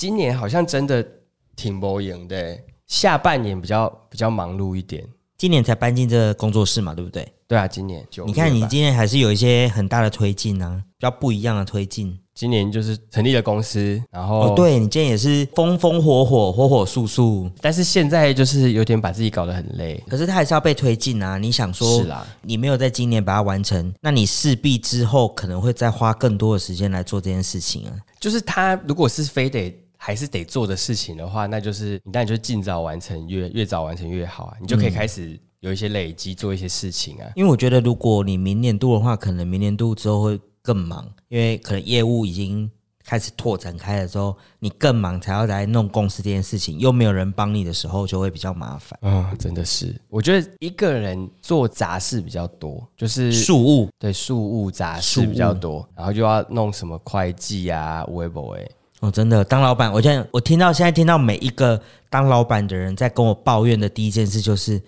今年好像真的挺不赢的，下半年比较比较忙碌一点。今年才搬进这个工作室嘛，对不对？对啊，今年就你看，你今年还是有一些很大的推进啊，比较不一样的推进。今年就是成立了公司，然后哦，对，你今年也是风风火火、火火速速，但是现在就是有点把自己搞得很累。可是他还是要被推进啊！你想说，是啦，你没有在今年把它完成，那你势必之后可能会再花更多的时间来做这件事情啊。就是他如果是非得还是得做的事情的话，那就是你当然就尽早完成，越越早完成越好啊，你就可以开始有一些累积，做一些事情啊。因为我觉得，如果你明年度的话，可能明年度之后会更忙，因为可能业务已经。开始拓展开的时候，你更忙，才要来弄公司这件事情，又没有人帮你的时候，就会比较麻烦。嗯，真的是，我觉得一个人做杂事比较多，就是事务，对，事务杂事比较多，然后就要弄什么会计啊、微博哎。哦，真的，当老板，我现在我听到现在听到每一个当老板的人在跟我抱怨的第一件事就是。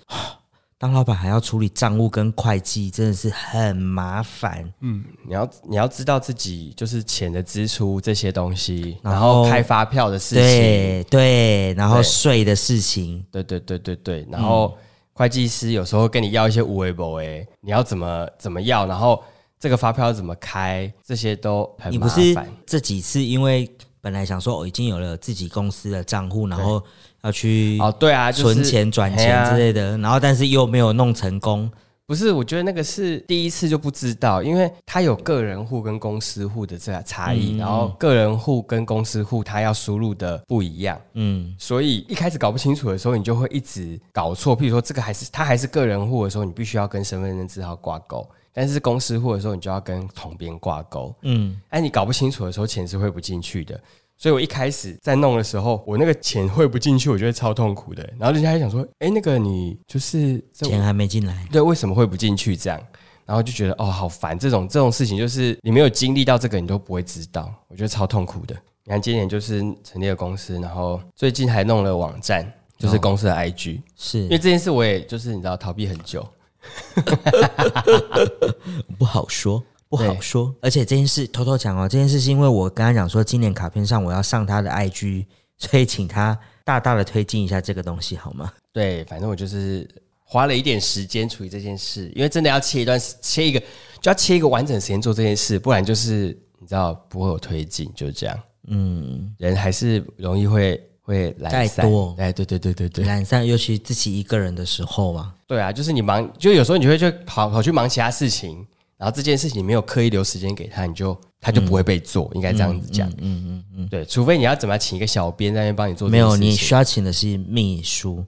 当老板还要处理账务跟会计，真的是很麻烦。嗯，你要你要知道自己就是钱的支出这些东西，然后开发票的事情，对对，然后税的事情，对对对对对，然后会计师有时候跟你要一些五维博诶，你要怎么怎么要，然后这个发票要怎么开，这些都很麻烦。你不是这几次因为本来想说我已经有了自己公司的账户，然后。要去哦，对啊，存钱、转钱之类的，然后但是又没有弄成功。不是，我觉得那个是第一次就不知道，因为它有个人户跟公司户的这个差异，然后个人户跟公司户它要输入的不一样，嗯，所以一开始搞不清楚的时候，你就会一直搞错。譬如说，这个还是它还是个人户的时候，你必须要跟身份证字号挂钩；但是公司户的时候，你就要跟统编挂钩。嗯，哎，你搞不清楚的时候，钱是汇不进去的。所以我一开始在弄的时候，我那个钱汇不进去，我觉得超痛苦的。然后人家还想说：“哎，那个你就是钱还没进来，对，为什么汇不进去？”这样，然后就觉得哦，好烦。这种这种事情，就是你没有经历到这个，你都不会知道。我觉得超痛苦的。你看，今年就是成立了公司，然后最近还弄了网站，就是公司的 IG。是因为这件事，我也就是你知道逃避很久，不好说。不好说，而且这件事偷偷讲哦，这件事是因为我跟他讲说，今年卡片上我要上他的 IG，所以请他大大的推进一下这个东西好吗？对，反正我就是花了一点时间处理这件事，因为真的要切一段，切一个就要切一个完整时间做这件事，不然就是你知道不会有推进，就是这样。嗯，人还是容易会会懒散。哎，对对对对对，懒散，尤其自己一个人的时候嘛。对啊，就是你忙，就有时候你就会就跑跑去忙其他事情。然后这件事情你没有刻意留时间给他，你就他就不会被做，嗯、应该这样子讲。嗯嗯嗯嗯，对，除非你要怎么请一个小编在那边帮你做。没有，你需要请的是秘书。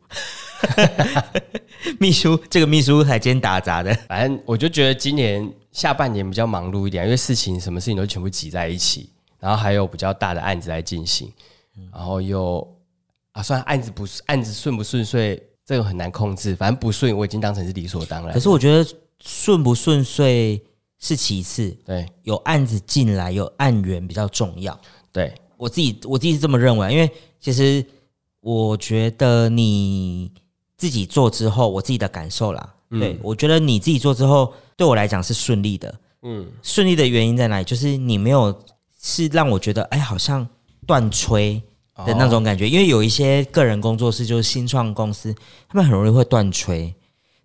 秘书，这个秘书还兼打杂的。反正我就觉得今年下半年比较忙碌一点，因为事情什么事情都全部挤在一起，然后还有比较大的案子来进行，然后又啊，算案子不案子顺不顺遂，这个很难控制。反正不顺，我已经当成是理所当然。可是我觉得。顺不顺遂是其次，对，有案子进来，有案源比较重要。对，我自己，我自己是这么认为，因为其实我觉得你自己做之后，我自己的感受啦，嗯、对，我觉得你自己做之后，对我来讲是顺利的。嗯，顺利的原因在哪里？就是你没有是让我觉得，哎，好像断吹的那种感觉。哦、因为有一些个人工作室，就是新创公司，他们很容易会断吹。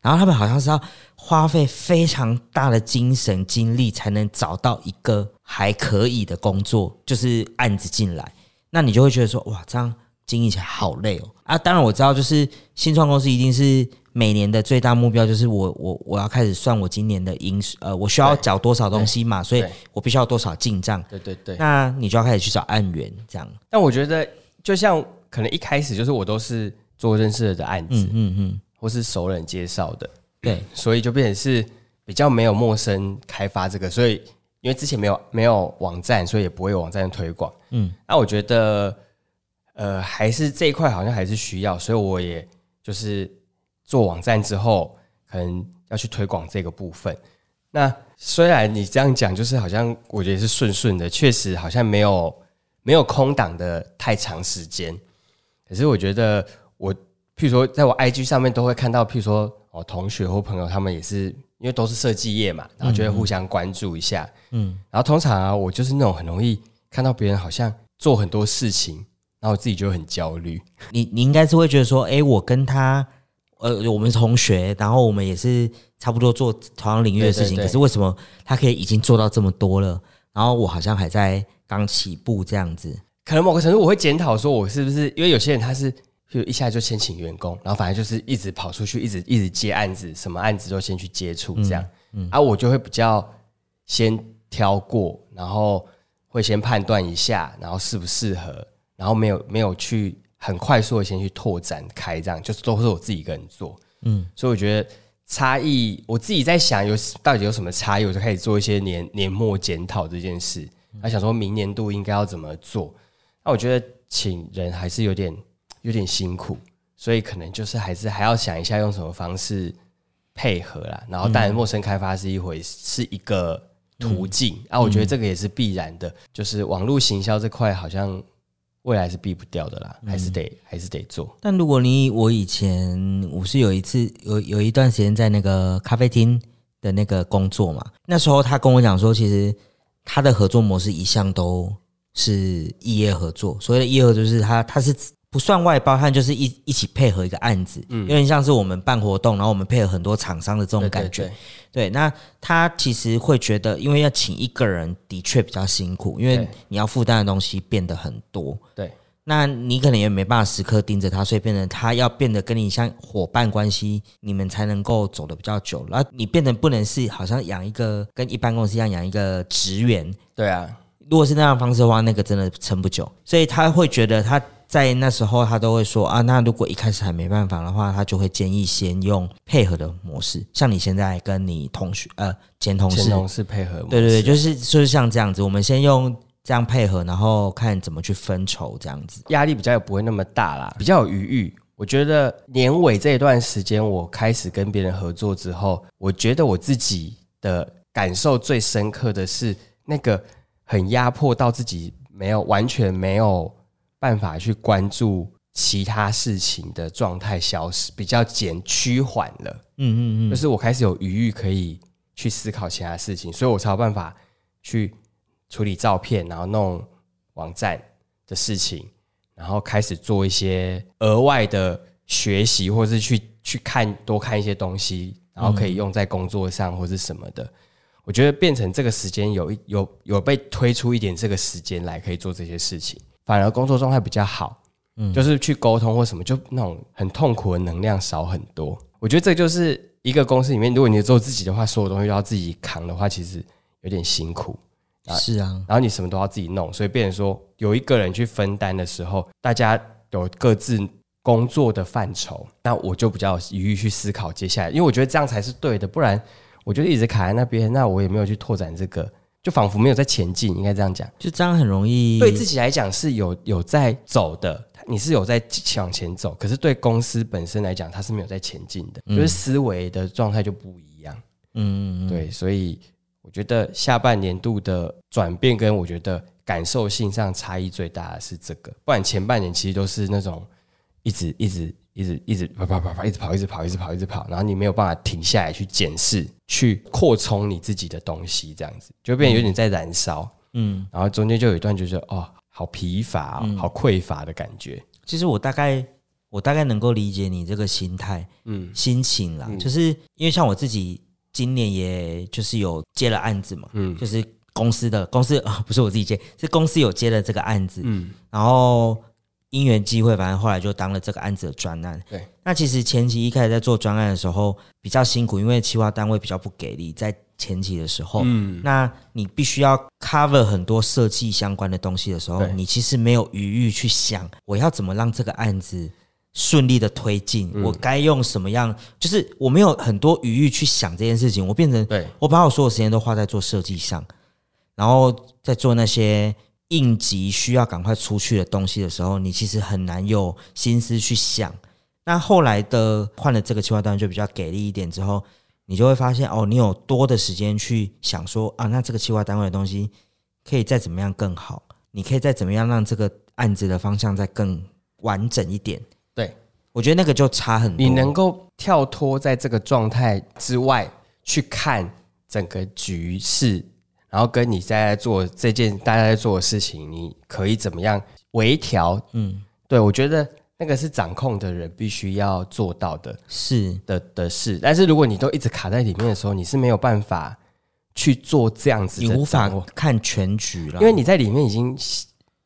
然后他们好像是要花费非常大的精神精力才能找到一个还可以的工作，就是案子进来，那你就会觉得说，哇，这样经营起来好累哦。啊，当然我知道，就是新创公司一定是每年的最大目标就是我我我要开始算我今年的营呃，我需要缴多少东西嘛，所以我必须要多少进账。对对对。那你就要开始去找案源这样。但我觉得，就像可能一开始就是我都是做认识的案子，嗯嗯。嗯或是熟人介绍的，对，所以就变成是比较没有陌生开发这个，所以因为之前没有没有网站，所以也不会有网站的推广，嗯，那我觉得呃还是这一块好像还是需要，所以我也就是做网站之后，可能要去推广这个部分。那虽然你这样讲，就是好像我觉得是顺顺的，确实好像没有没有空档的太长时间，可是我觉得我。譬如说，在我 IG 上面都会看到，譬如说，哦，同学或朋友他们也是，因为都是设计业嘛，然后就会互相关注一下，嗯，然后通常啊，我就是那种很容易看到别人好像做很多事情，然后我自己就很焦虑。你你应该是会觉得说，哎，我跟他，呃，我们同学，然后我们也是差不多做同样领域的事情，可是为什么他可以已经做到这么多了，然后我好像还在刚起步这样子？可能某个程度我会检讨说，我是不是因为有些人他是就一下就先请员工，然后反正就是一直跑出去，一直一直接案子，什么案子都先去接触这样，嗯，嗯啊，我就会比较先挑过，然后。会先判断一下，然后适不适合，然后没有没有去很快速的先去拓展开，这样就是都是我自己一个人做，嗯，所以我觉得差异，我自己在想有到底有什么差异，我就开始做一些年年末检讨这件事，还想说明年度应该要怎么做。那我觉得请人还是有点有点辛苦，所以可能就是还是还要想一下用什么方式配合啦。然后当然陌生开发是一回事，是一个。途径啊，我觉得这个也是必然的，嗯、就是网络行销这块好像未来是避不掉的啦，还是得、嗯、还是得做。但如果你我以前我是有一次有有一段时间在那个咖啡厅的那个工作嘛，那时候他跟我讲说，其实他的合作模式一向都是异业合作，所谓的异业合作就是他他是。不算外包，他就是一一起配合一个案子，嗯，有点像是我们办活动，然后我们配合很多厂商的这种感觉。对，对，对，对，那他其实会觉得，因为要请一个人的确比较辛苦，因为你要负担的东西变得很多。对，那你可能也没办法时刻盯着他，所以变成他要变得跟你像伙伴关系，你们才能够走得比较久。然后你变得不能是好像养一个跟一般公司一样养一个职员。对啊，如果是那样的方式的话，那个真的撑不久。所以他会觉得他。在那时候，他都会说啊，那如果一开始还没办法的话，他就会建议先用配合的模式，像你现在跟你同学呃前同事，前同事配合模式，对对对，就是就是像这样子，我们先用这样配合，然后看怎么去分筹这样子，压力比较也不会那么大啦，比较有余裕。我觉得年尾这一段时间，我开始跟别人合作之后，我觉得我自己的感受最深刻的是那个很压迫到自己，没有完全没有。办法去关注其他事情的状态消失，比较减趋缓了。嗯嗯嗯，就是我开始有余裕可以去思考其他事情，所以我才有办法去处理照片，然后弄网站的事情，然后开始做一些额外的学习，或是去去看多看一些东西，然后可以用在工作上或是什么的。我觉得变成这个时间有一有有被推出一点这个时间来可以做这些事情。反而工作状态比较好，嗯，就是去沟通或什么，就那种很痛苦的能量少很多。我觉得这就是一个公司里面，如果你做自己的话，所有东西都要自己扛的话，其实有点辛苦。是啊，然后你什么都要自己弄，所以变成说有一个人去分担的时候，大家有各自工作的范畴，那我就比较有余裕去思考接下来，因为我觉得这样才是对的，不然我就一直卡在那边，那我也没有去拓展这个。就仿佛没有在前进，应该这样讲。就这样很容易对自己来讲是有有在走的，你是有在往前走。可是对公司本身来讲，它是没有在前进的，就是思维的状态就不一样。嗯，对，所以我觉得下半年度的转变跟我觉得感受性上差异最大的是这个，不然前半年其实都是那种一直一直。一直一直跑跑跑跑，一直跑一直跑一直跑一直跑，然后你没有办法停下来去检视、去扩充你自己的东西，这样子就变有点在燃烧，嗯，然后中间就有一段就是哦，好疲乏、哦嗯、好匮乏的感觉。其实我大概我大概能够理解你这个心态，嗯，心情啦，嗯、就是因为像我自己今年也就是有接了案子嘛，嗯，就是公司的公司啊，不是我自己接，是公司有接了这个案子，嗯，然后。因缘机会，反正后来就当了这个案子的专案。对，那其实前期一开始在做专案的时候比较辛苦，因为企划单位比较不给力，在前期的时候，嗯，那你必须要 cover 很多设计相关的东西的时候，你其实没有余裕去想我要怎么让这个案子顺利的推进，我该用什么样，就是我没有很多余裕去想这件事情，我变成对我把我所有时间都花在做设计上，然后在做那些。应急需要赶快出去的东西的时候，你其实很难有心思去想。那后来的换了这个企划单位就比较给力一点之后，你就会发现哦，你有多的时间去想说啊，那这个企划单位的东西可以再怎么样更好？你可以再怎么样让这个案子的方向再更完整一点？对，我觉得那个就差很多。你能够跳脱在这个状态之外去看整个局势。然后跟你在做这件大家在做的事情，你可以怎么样微调，嗯，对，我觉得那个是掌控的人必须要做到的，是。的的事。但是如果你都一直卡在里面的时候，你是没有办法去做这样子的，你无法看全局了，因为你在里面已经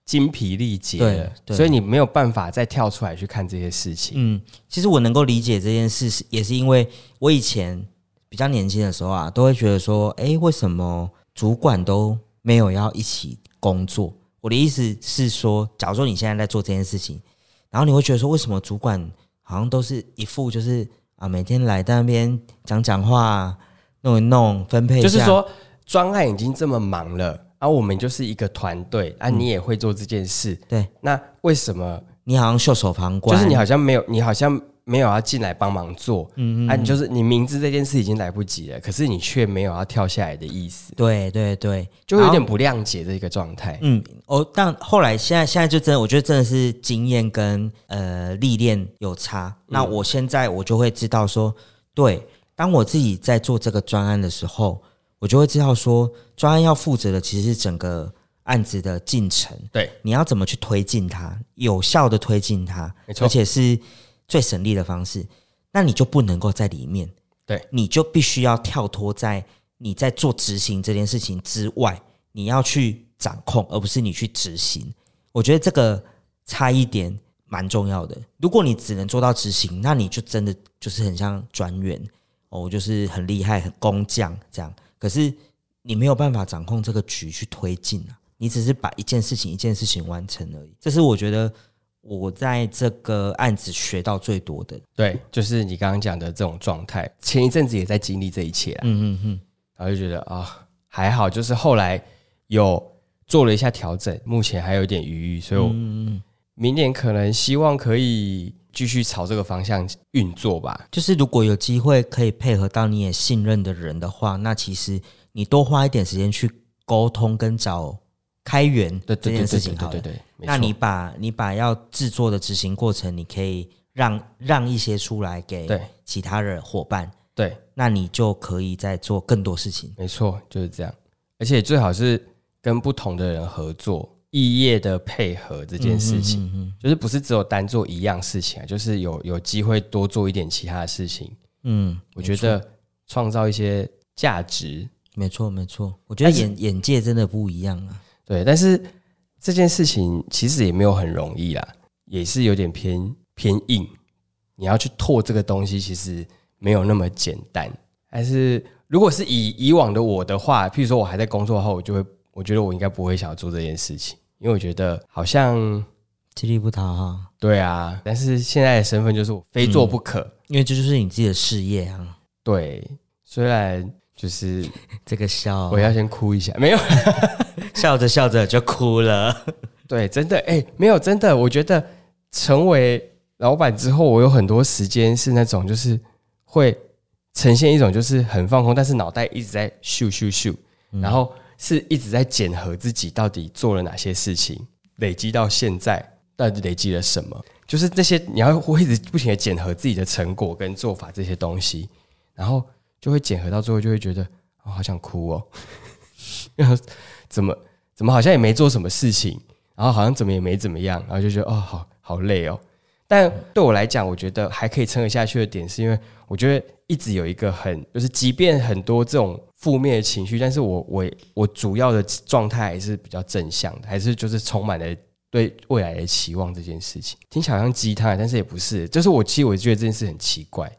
精疲力竭了，所以你没有办法再跳出来去看这些事情。嗯，其实我能够理解这件事，是也是因为我以前比较年轻的时候啊，都会觉得说，哎，为什么主管都没有要一起工作？我的意思是说，假如说你现在在做这件事情，然后你会觉得说，为什么主管好像都是一副就是啊，每天来在那边讲讲话，弄一弄，分配一下，就是说专案已经这么忙了，而、啊、我们就是一个团队，啊，你也会做这件事，嗯、对，那为什么你好像袖手旁观？就是你好像没有，你好像。没有要进来帮忙做，嗯嗯，啊，你就是你明知这件事已经来不及了，可是你却没有要跳下来的意思，对对对，就会有点不谅解这个状态。嗯，哦，但后来现在现在就真的，我觉得真的是经验跟呃历练有差。嗯、那我现在我就会知道说，对，当我自己在做这个专案的时候，我就会知道说，专案要负责的其实是整个案子的进程，对，你要怎么去推进它，有效的推进它，没错，而且是。最省力的方式，那你就不能够在里面，对，你就必须要跳脱在你在做执行这件事情之外，你要去掌控，而不是你去执行。我觉得这个差一点蛮重要的。如果你只能做到执行，那你就真的就是很像专员哦，就是很厉害、很工匠这样。可是你没有办法掌控这个局去推进啊，你只是把一件事情一件事情完成而已。这是我觉得。我在这个案子学到最多的，对，就是你刚刚讲的这种状态。前一阵子也在经历这一切啊，嗯嗯嗯，然后就觉得啊、哦，还好，就是后来有做了一下调整，目前还有一点余裕，所以我明年可能希望可以继续朝这个方向运作吧。就是如果有机会可以配合到你也信任的人的话，那其实你多花一点时间去沟通跟找。开源的这件事情，好，对对，那你把你把要制作的执行过程，你可以让让一些出来给其他的伙伴，对，那你就可以再做更多事情。没错，就是这样。而且最好是跟不同的人合作，异业的配合这件事情，嗯哼嗯哼，就是不是只有单做一样事情啊，就是有有机会多做一点其他的事情。嗯，我觉得创造一些价值，没错没错。我觉得眼眼界真的不一样啊。对，但是这件事情其实也没有很容易啦，也是有点偏偏硬。你要去拓这个东西，其实没有那么简单。但是如果是以以往的我的话，譬如说我还在工作后，我就会，我觉得我应该不会想要做这件事情，因为我觉得好像吃力不讨好。对啊，但是现在的身份就是我非做不可，嗯，因为这就是你自己的事业啊。对，虽然就是 这个笑，我要先哭一下，没有。笑着笑着就哭了，对，真的，哎、欸，没有，真的，我觉得成为老板之后，我有很多时间是那种，就是会呈现一种就是很放空，但是脑袋一直在咻咻咻，然后是一直在检核自己到底做了哪些事情，累积到现在到底累积了什么，就是这些你要会一直不停的检核自己的成果跟做法这些东西，然后就会检核到最后就会觉得哦，好想哭哦。怎么怎么好像也没做什么事情，然后好像怎么也没怎么样，然后就觉得哦，好好累哦。但对我来讲，我觉得还可以撑得下去的点，是因为我觉得一直有一个很，就是即便很多这种负面的情绪，但是我我我主要的状态还是比较正向的，还是就是充满了对未来的期望这件事情。听起来好像鸡汤，但是也不是。就是我其实我觉得这件事很奇怪，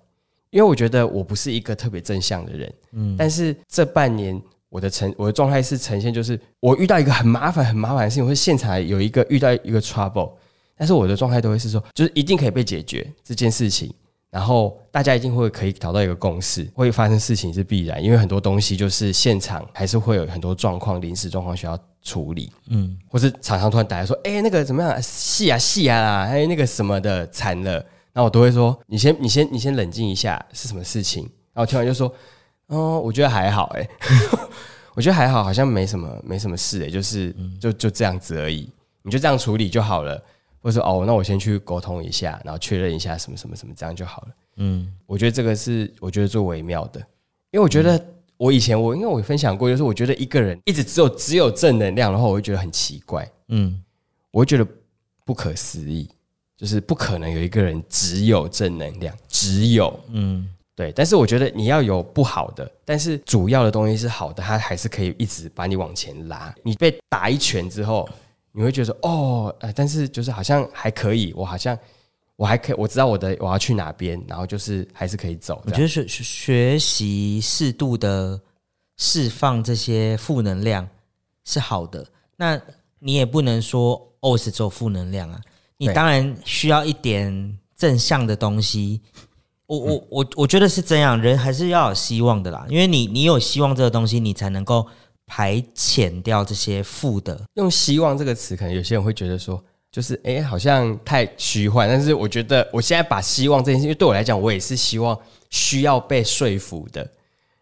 因为我觉得我不是一个特别正向的人，嗯，但是这半年。我的呈我的状态是呈现，就是我遇到一个很麻烦很麻烦的事情，或者现场有一个遇到一个 trouble，但是我的状态都会是说，就是一定可以被解决这件事情，然后大家一定会可以找到一个共识，会发生事情是必然，因为很多东西就是现场还是会有很多状况、临时状况需要处理，嗯，或是厂商突然打来说，哎，那个怎么样，细啊细啊，还有那个什么的惨了，然后我都会说，你先你先你先冷静一下，是什么事情？然后听完就说。哦，我觉得还好哎，我觉得还好，好像没什么，没什么事哎，就是就就这样子而已，你就这样处理就好了。或者说哦，那我先去沟通一下，然后确认一下什么什么什么，这样就好了。嗯，我觉得这个是我觉得最微妙的，因为我觉得我以前我因为我分享过，就是我觉得一个人一直只有只有正能量的话，我会觉得很奇怪。嗯，我会觉得不可思议，就是不可能有一个人只有正能量，只有嗯。对，但是我觉得你要有不好的，但是主要的东西是好的，它还是可以一直把你往前拉。你被打一拳之后，你会觉得哦，呃，但是就是好像还可以，我好像我还可以，我知道我的我要去哪边，然后就是还是可以走。我觉得学学习适度的释放这些负能量是好的，那你也不能说哦是只有负能量啊，你当然需要一点正向的东西。我我我我觉得是这样，人还是要有希望的啦，因为你你有希望这个东西，你才能够排遣掉这些负的。用希望这个词，可能有些人会觉得说，就是哎，好像太虚幻。但是我觉得，我现在把希望这件事，因为对我来讲，我也是希望需要被说服的。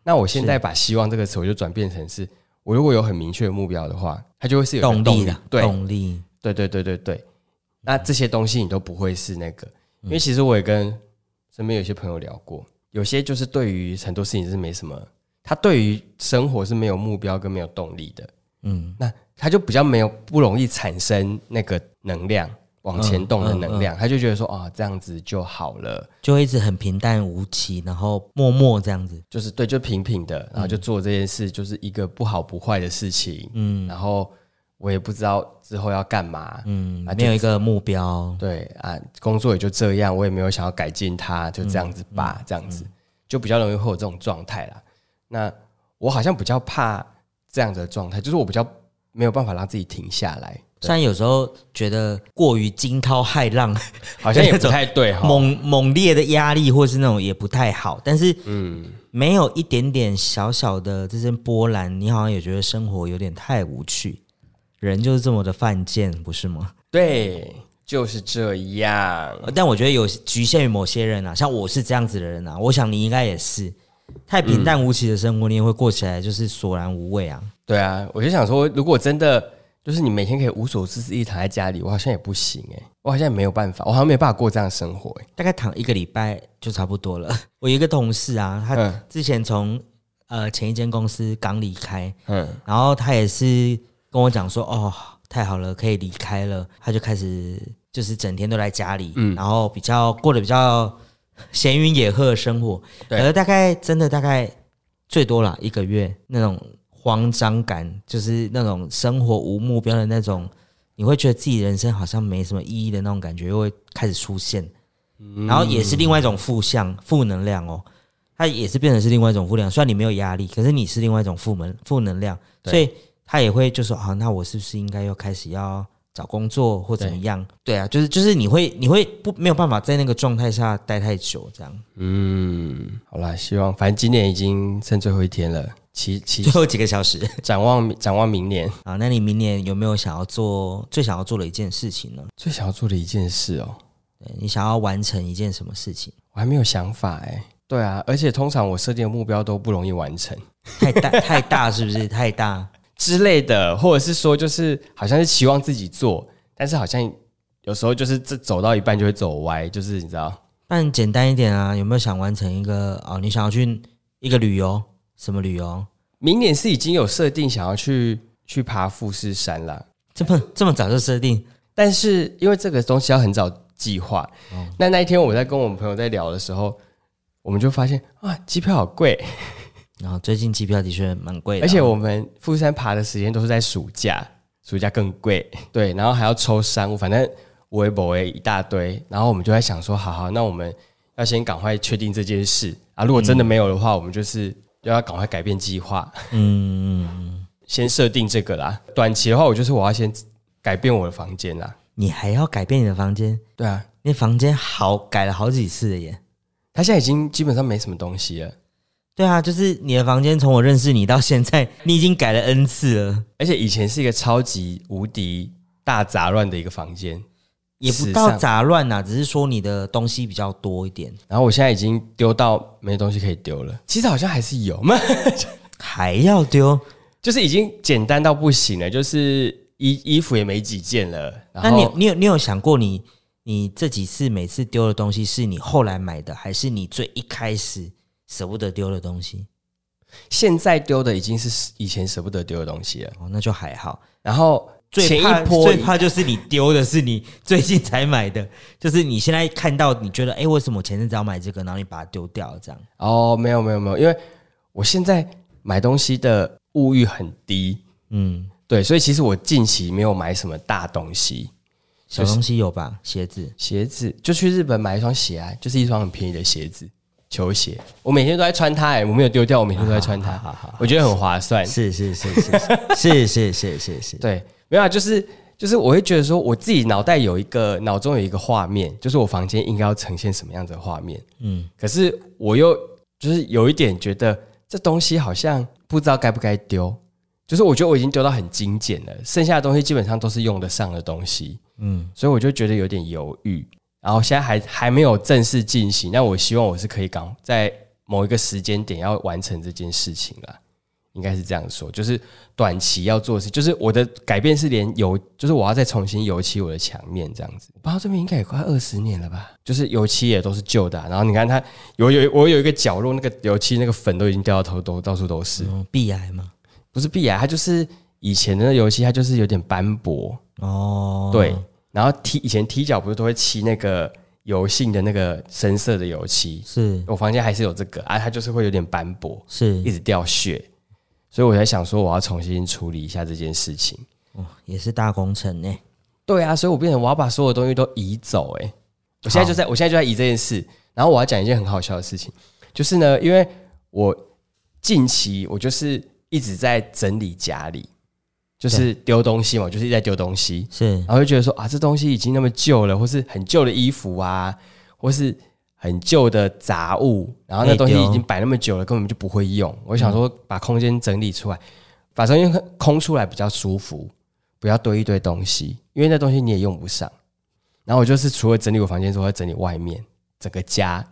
那我现在把希望这个词，我就转变成是，我如果有很明确的目标的话，它就会是有动力，动力的。对，动力。对对对对对。那这些东西你都不会是那个，因为其实我也跟。身边有些朋友聊过，有些就是对于很多事情是没什么，他对于生活是没有目标跟没有动力的，嗯，那他就比较没有不容易产生那个能量往前动的能量，嗯嗯。嗯、他就觉得说啊、哦、这样子就好了，就会一直很平淡无奇，然后默默这样子，就是对，就平平的，然后就做这件事，就是一个不好不坏的事情，嗯，然后。我也不知道之后要干嘛，嗯，没有一个目标，对啊，工作也就这样，我也没有想要改进它，就这样子吧，嗯、这样子、嗯、就比较容易会有这种状态啦。那我好像比较怕这样的状态，就是我比较没有办法让自己停下来。虽然有时候觉得过于惊涛骇浪，好像也不太对，猛猛烈的压力或是那种也不太好，但是嗯，没有一点点小小的这些波澜，你好像也觉得生活有点太无趣。人就是这么的犯贱，不是吗？对，就是这样。但我觉得有局限于某些人啊，像我是这样子的人啊，我想你应该也是。太平淡无奇的生活，你也会过起来就是索然无味啊。对啊，我就想说，如果真的就是你每天可以无所事事一躺在家里，我好像也不行哎、欸，我好像也没有办法，我好像没有办法过这样的生活哎、欸。大概躺一个礼拜就差不多了。我有一个同事啊，他之前从呃前一间公司刚离开，嗯，然后他也是。跟我讲说哦，太好了，可以离开了。他就开始就是整天都在家里，嗯，然后比较过得比较闲云野鹤的生活。对，而大概真的大概最多了一个月，那种慌张感，就是那种生活无目标的那种，你会觉得自己人生好像没什么意义的那种感觉，又会开始出现。然后也是另外一种负向负能量哦，它也是变成是另外一种负能量。虽然你没有压力，可是你是另外一种负能负能量，所以。他也会就说啊，那我是不是应该要开始要找工作或怎么样？对，对啊，就是就是你会你会不没有办法在那个状态下待太久这样。嗯，好啦，希望反正今年已经剩最后一天了，其其最后几个小时，展望展望明年 啊。那你明年有没有想要做最想要做的一件事情呢？最想要做的一件事哦，对，你想要完成一件什么事情？我还没有想法哎。对啊，而且通常我设定的目标都不容易完成，太大太大是不是？太大。之类的，或者是说，就是好像是期望自己做，但是好像有时候就是这走到一半就会走歪，就是你知道？那简单一点啊，有没有想完成一个哦？你想要去一个旅游，什么旅游？明年是已经有设定想要去去爬富士山了，这么这么早就设定？但是因为这个东西要很早计划，哦、那那一天我在跟我们朋友在聊的时候，我们就发现啊，机票好贵。然后最近机票的确蛮贵的，而且我们富士山爬的时间都是在暑假，暑假更贵。对，然后还要抽商务，反正微博一大堆。然后我们就在想说，好好，那我们要先赶快确定这件事啊。如果真的没有的话，嗯、我们就是要赶快改变计划。嗯嗯，先设定这个啦。短期的话，我就是我要先改变我的房间啦。你还要改变你的房间？对啊，那房间好改了好几次了耶。他现在已经基本上没什么东西了。对啊，就是你的房间，从我认识你到现在，你已经改了 N 次了。而且以前是一个超级无敌大杂乱的一个房间，也不到杂乱呐，只是说你的东西比较多一点。然后我现在已经丢到没东西可以丢了。其实好像还是有嘛，还要丢，就是已经简单到不行了，就是衣衣服也没几件了。那你你有你有想过你，你你这几次每次丢的东西是你后来买的，还是你最一开始？舍不得丢的东西，现在丢的已经是以前舍不得丢的东西了。哦，那就还好。然后最怕最怕就是你丢的是你最近才买的，就是你现在看到你觉得哎、欸，为什么我前阵子要买这个，然后你把它丢掉这样？哦，没有没有没有，因为我现在买东西的物欲很低，嗯，对，所以其实我近期没有买什么大东西，小东西有吧？鞋子，鞋子就去日本买一双鞋啊，就是一双很便宜的鞋子。球鞋，我每天都在穿它，哎，我没有丢掉，我每天都在穿它，我觉得很划算，是是是是是是是是是，对，没有啊，就是就是，我会觉得说，我自己脑袋有一个脑中有一个画面，就是我房间应该要呈现什么样子的画面，嗯，可是我又就是有一点觉得这东西好像不知道该不该丢，就是我觉得我已经丢到很精简了，剩下的东西基本上都是用得上的东西，嗯，所以我就觉得有点犹豫。然后现在还还没有正式进行，那我希望我是可以赶在某一个时间点要完成这件事情啦，应该是这样说，就是短期要做的事，就是我的改变是连油，就是我要再重新油漆我的墙面这样子。我不知道这边应该也快二十年了吧，就是油漆也都是旧的啊，然后你看它有有我有一个角落，那个油漆那个粉都已经掉到头都到处都是。壁癌吗？不是壁癌，它就是以前的那油漆，它就是有点斑驳哦，对。然后踢以前踢脚不是都会漆那个油性的那个深色的油漆？是我房间还是有这个啊？它就是会有点斑驳，是一直掉屑，所以我在想说我要重新处理一下这件事情。哦，也是大工程呢。对啊，所以我变成我要把所有东西都移走。哎，我现在就在我现在就在移这件事。然后我要讲一件很好笑的事情，就是呢，因为我近期我就是一直在整理家里。就是丢东西嘛，就是一直在丢东西，是，然后就觉得说啊，这东西已经那么旧了，或是很旧的衣服啊，或是很旧的杂物，然后那东西已经摆那么久了，根本就不会用。我想说，把空间整理出来，把空间空出来比较舒服，不要堆一堆东西，因为那东西你也用不上。然后我就是除了整理我房间之外，整理外面整个家。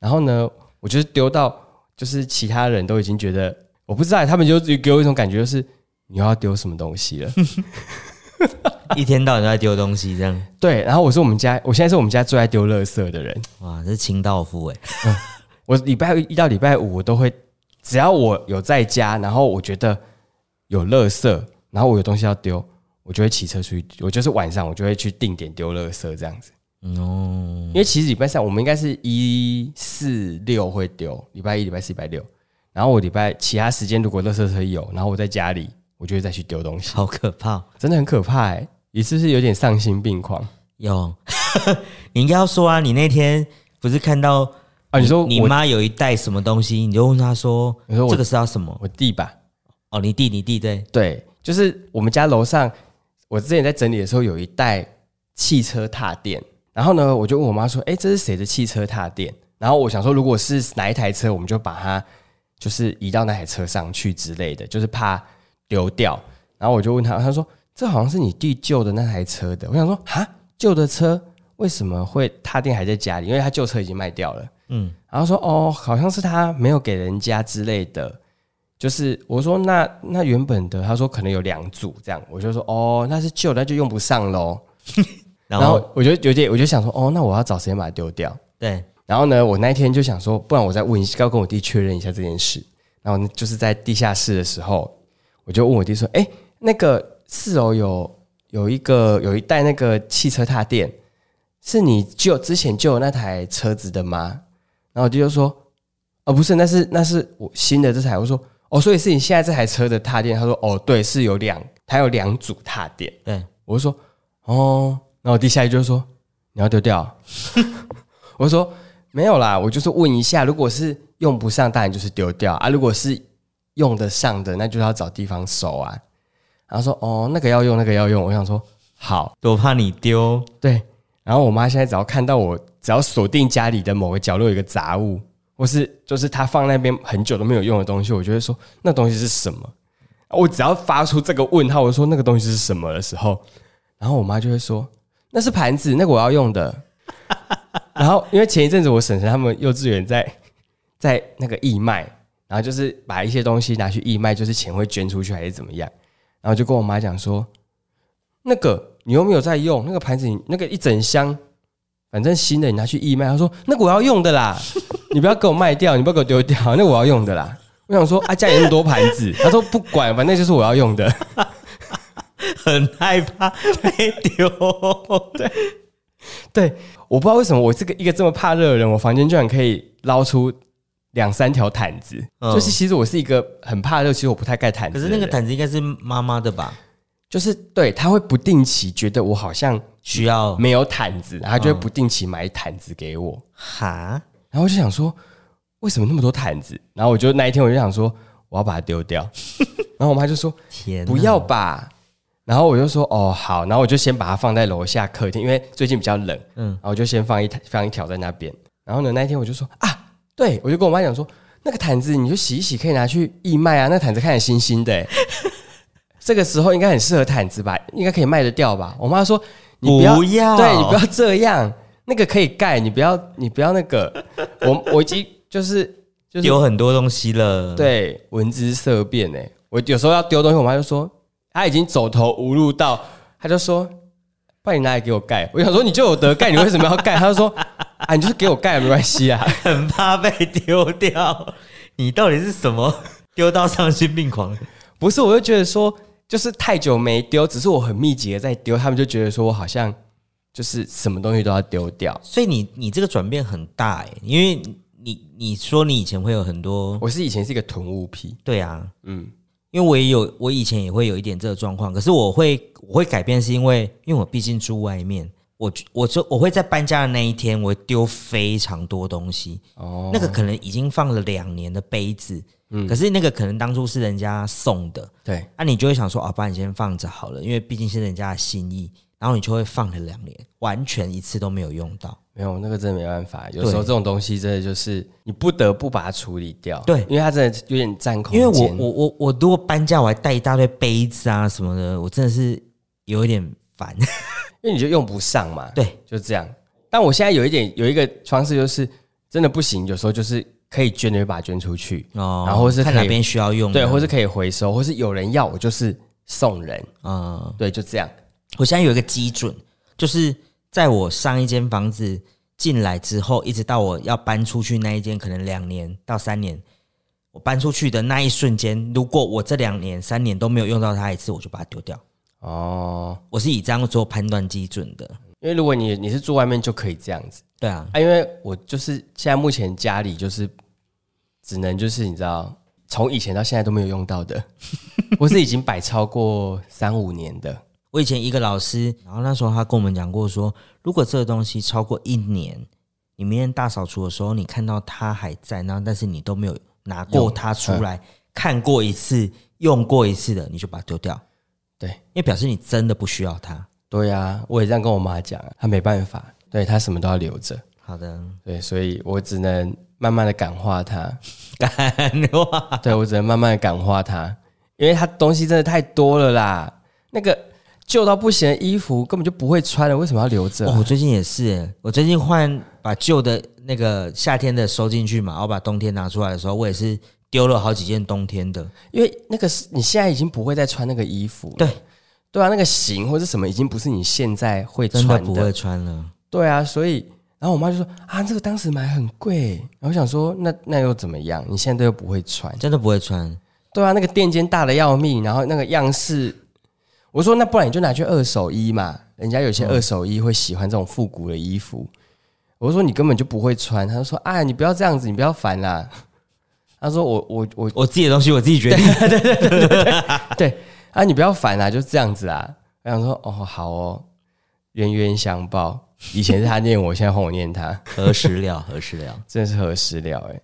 然后呢，我就是丢到，就是其他人都已经觉得，我不知道，他们就给我一种感觉，就是。你又要丢什么东西了？一天到晚都在丢东西，这样对。然后我是我们家，我现在是我们家最爱丢垃圾的人。哇，这是清道夫哎、嗯！我礼拜一到礼拜五我都会，只要我有在家，然后我觉得有垃圾，然后我有东西要丢，我就会骑车出去。我就是晚上我就会去定点丢垃圾这样子。哦，因为其实礼拜三我们应该是一四六会丢，礼拜一、礼拜四、礼拜六，然后我礼拜其他时间如果垃圾车有，然后我在家里。我就会再去丢东西，好可怕，真的很可怕哎！你是不是有点丧心病狂？有，你应该要说啊！你那天不是看到啊？你说你妈有一袋什么东西，你就问她说：“你说这个是要什么？”我弟吧？哦，你弟，你弟对对，就是我们家楼上，我之前在整理的时候有一袋汽车踏垫，然后呢，我就问我妈说：“哎，这是谁的汽车踏垫？”然后我想说，如果是哪一台车，我们就把它就是移到那台车上去之类的，就是怕。丢掉，然后我就问他，他说：“这好像是你弟旧的那台车的。”我想说：“哈，旧的车为什么会踏垫还在家里？因为他旧车已经卖掉了。”嗯，然后说：“哦，好像是他没有给人家之类的。”就是我说：“那那原本的，他说可能有两组这样。”我就说：“哦，那是旧的，那就用不上喽。”然后我就有点，我就想说：“哦，那我要找时间把它丢掉。”对。然后呢，我那一天就想说，不然我再问一下，要跟我弟确认一下这件事。然后就是在地下室的时候。我就问我弟说：“哎，那个四楼有有一个有一袋那个汽车踏垫，是你旧之前旧那台车子的吗？”然后我弟就说：“哦，不是，那是那是我新的这台。”我说：“哦，所以是你现在这台车的踏垫？”他说：“哦，对，是有两，它有两组踏垫。”对，我就说：“哦。”然后我弟下一句就说：“你要丢掉？” 我说：“没有啦，我就是问一下，如果是用不上，当然就是丢掉啊。如果是……”用得上的，那就要找地方收啊。然后说哦，那个要用，那个要用。我想说好，我怕你丢。对。然后我妈现在只要看到我，只要锁定家里的某个角落有一个杂物，或是就是她放那边很久都没有用的东西，我就会说那东西是什么？我只要发出这个问号，我说那个东西是什么的时候，然后我妈就会说那是盘子，那个我要用的。然后因为前一阵子我婶婶他们幼稚园在在那个义卖。然后就是把一些东西拿去义卖，就是钱会捐出去还是怎么样？然后就跟我妈讲说，那个你又没有在用？那个盘子，你那个一整箱，反正新的你拿去义卖。她说那个我要用的啦，你不要给我卖掉，你不要给我丢掉，那个我要用的啦。我想说啊，家里那么多盘子，她说不管，反正就是我要用的。很害怕被丢。对，对，我不知道为什么我这个一个这么怕热的人，我房间居然可以捞出两三条毯子。嗯、就是其实我是一个很怕热，其实我不太盖毯子。可是那个毯子应该是妈妈的吧？就是对，他会不定期觉得我好像需要没有毯子，然后就会不定期买毯子给我。哈、嗯，然后我就想说，为什么那么多毯子？然后我就那一天我就想说。我要把它丢掉，然后我妈就说：“天，不要吧。”然后我就说：“哦，好。”然后我就先把它放在楼下客厅，因为最近比较冷，嗯，然后我就先放一放一条在那边。然后呢，那一天我就说：“啊，对，我就跟我妈讲说，那个毯子你就洗一洗，可以拿去义卖啊。那毯子看起来新新的，这个时候应该很适合毯子吧？应该可以卖得掉吧？”我妈说：“你不要，不要对你不要这样，那个可以盖，你不要，你不要那个。我我已经就是。”就是丢很多东西了，对，闻之色变哎！我有时候要丢东西，我妈就说她已经走投无路到，她就说：“不然你拿来给我盖。”我想说你就有得盖，你为什么要盖？她就说：“啊，你就是给我盖没关系啊。”很怕被丢掉，你到底是什么丢到丧心病狂？不是，我就觉得说，就是太久没丢，只是我很密集的在丢，他们就觉得说我好像就是什么东西都要丢掉。所以你你这个转变很大哎，因为。你你说你以前会有很多，我是以前是一个囤物癖，对啊，嗯，因为我也有，我以前也会有一点这个状况，可是我会我会改变，是因为因为我毕竟住外面，我我就我会在搬家的那一天，我会丢非常多东西，哦，那个可能已经放了两年的杯子，嗯，可是那个可能当初是人家送的，对，那、啊、你就会想说，啊，不然你先放着好了，因为毕竟是人家的心意，然后你就会放了两年，完全一次都没有用到。没有那个真的没办法，有时候这种东西真的就是你不得不把它处理掉。对，因为它真的有点占空间。因为我我我我如果搬家我还带一大堆杯子啊什么的，我真的是有一点烦，因为你就用不上嘛。对，就这样。但我现在有一点有一个方式，就是真的不行，有时候就是可以捐的就把它捐出去哦，然后是看哪边需要用，对，或是可以回收，或是有人要我就是送人啊，嗯、对，就这样。我现在有一个基准，就是。在我上一间房子进来之后，一直到我要搬出去那一间，可能两年到三年，我搬出去的那一瞬间，如果我这两年三年都没有用到它一次，我就把它丢掉。哦，我是以这样做判断基准的。因为如果你你是住外面，就可以这样子。对啊，啊，因为我就是现在目前家里就是只能就是你知道，从以前到现在都没有用到的，我是已经摆超过三五年的。我以前一个老师，然后那时候他跟我们讲过说，如果这个东西超过一年，你明天大扫除的时候，你看到它还在，然后但是你都没有拿过它出来看过一次、用过一次的，你就把它丢掉。对，因为表示你真的不需要它。对呀，我也这样跟我妈讲，她没办法，对，她什么都要留着。好的，对，所以我只能慢慢的感化她，感化。对，我只能慢慢的感化她，因为她东西真的太多了啦，那个。旧到不行的衣服根本就不会穿了，为什么要留着？哦，我最近也是，我最近换把旧的那个夏天的收进去嘛，然后把冬天拿出来的时候，我也是丢了好几件冬天的，因为那个是你现在已经不会再穿那个衣服了。对，对啊，那个型或者什么已经不是你现在会穿的，的不会穿了。对啊，所以然后我妈就说啊，这个当时买很贵，然后我想说那那又怎么样？你现在都又不会穿，真的不会穿。对啊，那个垫肩大的要命，然后那个样式。我说：“那不然你就拿去二手衣嘛，人家有些二手衣会喜欢这种复古的衣服。”我说：“你根本就不会穿。”他就说：“哎，你不要这样子，你不要烦啦。”他说：“我我我我自己的东西我自己决定。”对对对对对，对 啊，你不要烦啊，就这样子啊。我想说：“哦，好哦，冤冤相报，以前是他念我，现在换我念他，何时了？何时了？真是何时了？哎，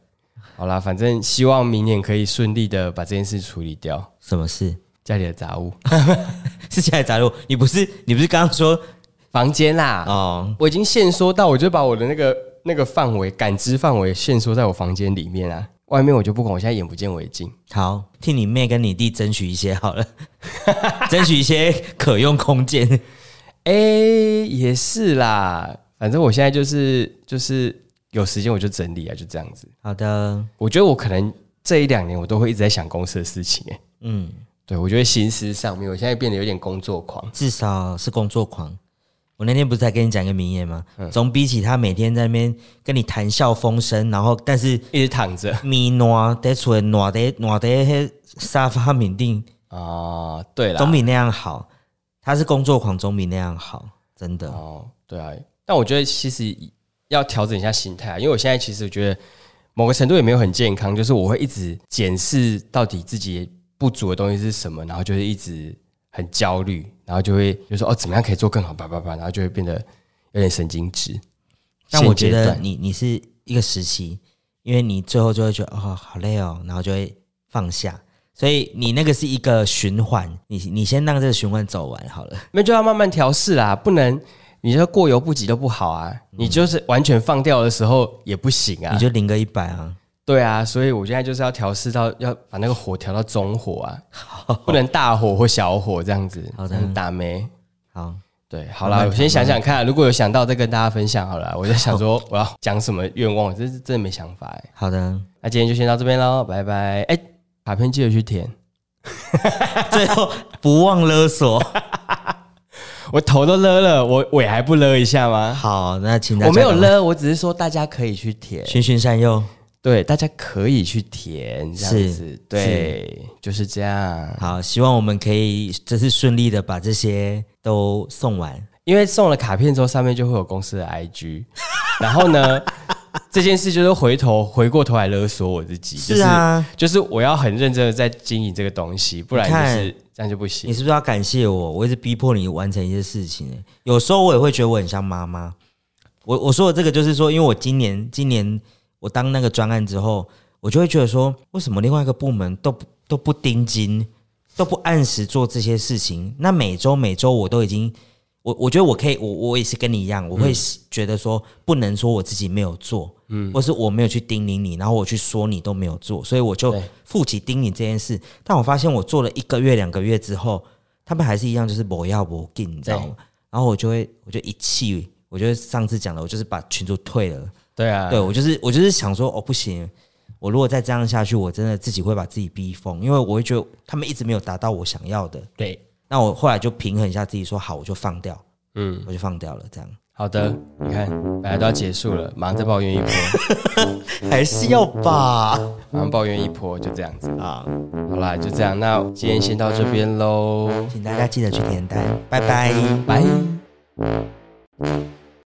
好啦，反正希望明年可以顺利的把这件事处理掉。什么事？家里的杂物。”是家里杂物，你不是你不是刚刚说房间啦？哦，我已经限缩到，我就把我的那个那个范围感知范围限缩在我房间里面啊，外面我就不管，我现在眼不见为净。好，替你妹跟你弟争取一些好了，争取一些可用空间。哎、欸，也是啦，反正我现在就是就是有时间我就整理啊，就这样子。好的，我觉得我可能这一两年我都会一直在想公司的事情、欸，哎，嗯。对，我觉得心思上面，我现在变得有点工作狂，至少是工作狂。我那天不是才跟你讲一个名言吗？嗯、总比起他每天在那边跟你谈笑风生，然后但是一直躺着，咪挪在厝挪在挪在沙发面定啊，对了，总比那样好。他是工作狂总比那样好，真的哦，对啊。但我觉得其实要调整一下心态啊，因为我现在其实我觉得某个程度也没有很健康，就是我会一直检视到底自己不足的东西是什么，然后就是一直很焦虑，然后就会就说哦，怎么样可以做更好，叭叭叭，然后就会变得有点神经质。但我觉得你你是一个时期，因为你最后就会觉得哦好累哦，然后就会放下。所以你那个是一个循环，你你先让这个循环走完好了，那就要慢慢调试啦，不能你说过犹不及都不好啊，你就是完全放掉的时候也不行啊，你就零个一百啊，对啊，所以我现在就是要调试到要把那个火调到中火啊，不能大火或小火这样子，好的，打没好。对，好了，我先想想看，如果有想到再跟大家分享好了。我在想说我要讲什么愿望，真是真的没想法哎。好的，那今天就先到这边喽，拜拜。哎，卡片记得去填，最后不忘勒索。我头都勒了，我尾还不勒一下吗？好，那请大家。我没有勒，我只是说大家可以去填，循循善诱。对，大家可以去填，这样子，对，就是这样。好，希望我们可以这次顺利的把这些都送完，因为送了卡片之后，上面就会有公司的 IG，然后呢，这件事就是回头回过头来勒索我自己，是啊，就是我要很认真的在经营这个东西，不然就是这样就不行。你是不是要感谢我？我一直逼迫你完成一些事情，有时候我也会觉得我很像妈妈。我我说的这个就是说，因为我今年今年。我当那个专案之后，我就会觉得说，为什么另外一个部门都不都不盯紧，都不按时做这些事情？那每周每周我都已经，我我觉得我可以，我我也是跟你一样，我会觉得说，不能说我自己没有做，嗯，或是我没有去叮咛你，然后我去说你都没有做，所以我就负起叮咛这件事。但我发现我做了一个月、两个月之后，他们还是一样，就是我要我给，你知道吗？然后我就会，我就一气，我就上次讲了，我就是把群主退了。对啊，对我就是我就是想说，哦，不行，我如果再这样下去，我真的自己会把自己逼疯，因为我会觉得他们一直没有达到我想要的。对，那我后来就平衡一下自己，说好，我就放掉，嗯，我就放掉了，这样。好的，你看，本来都要结束了，马上再抱怨一波，还是要吧，马上抱怨一波，就这样子啊。好啦，就这样，那今天先到这边喽，请大家记得去填单，拜拜，拜。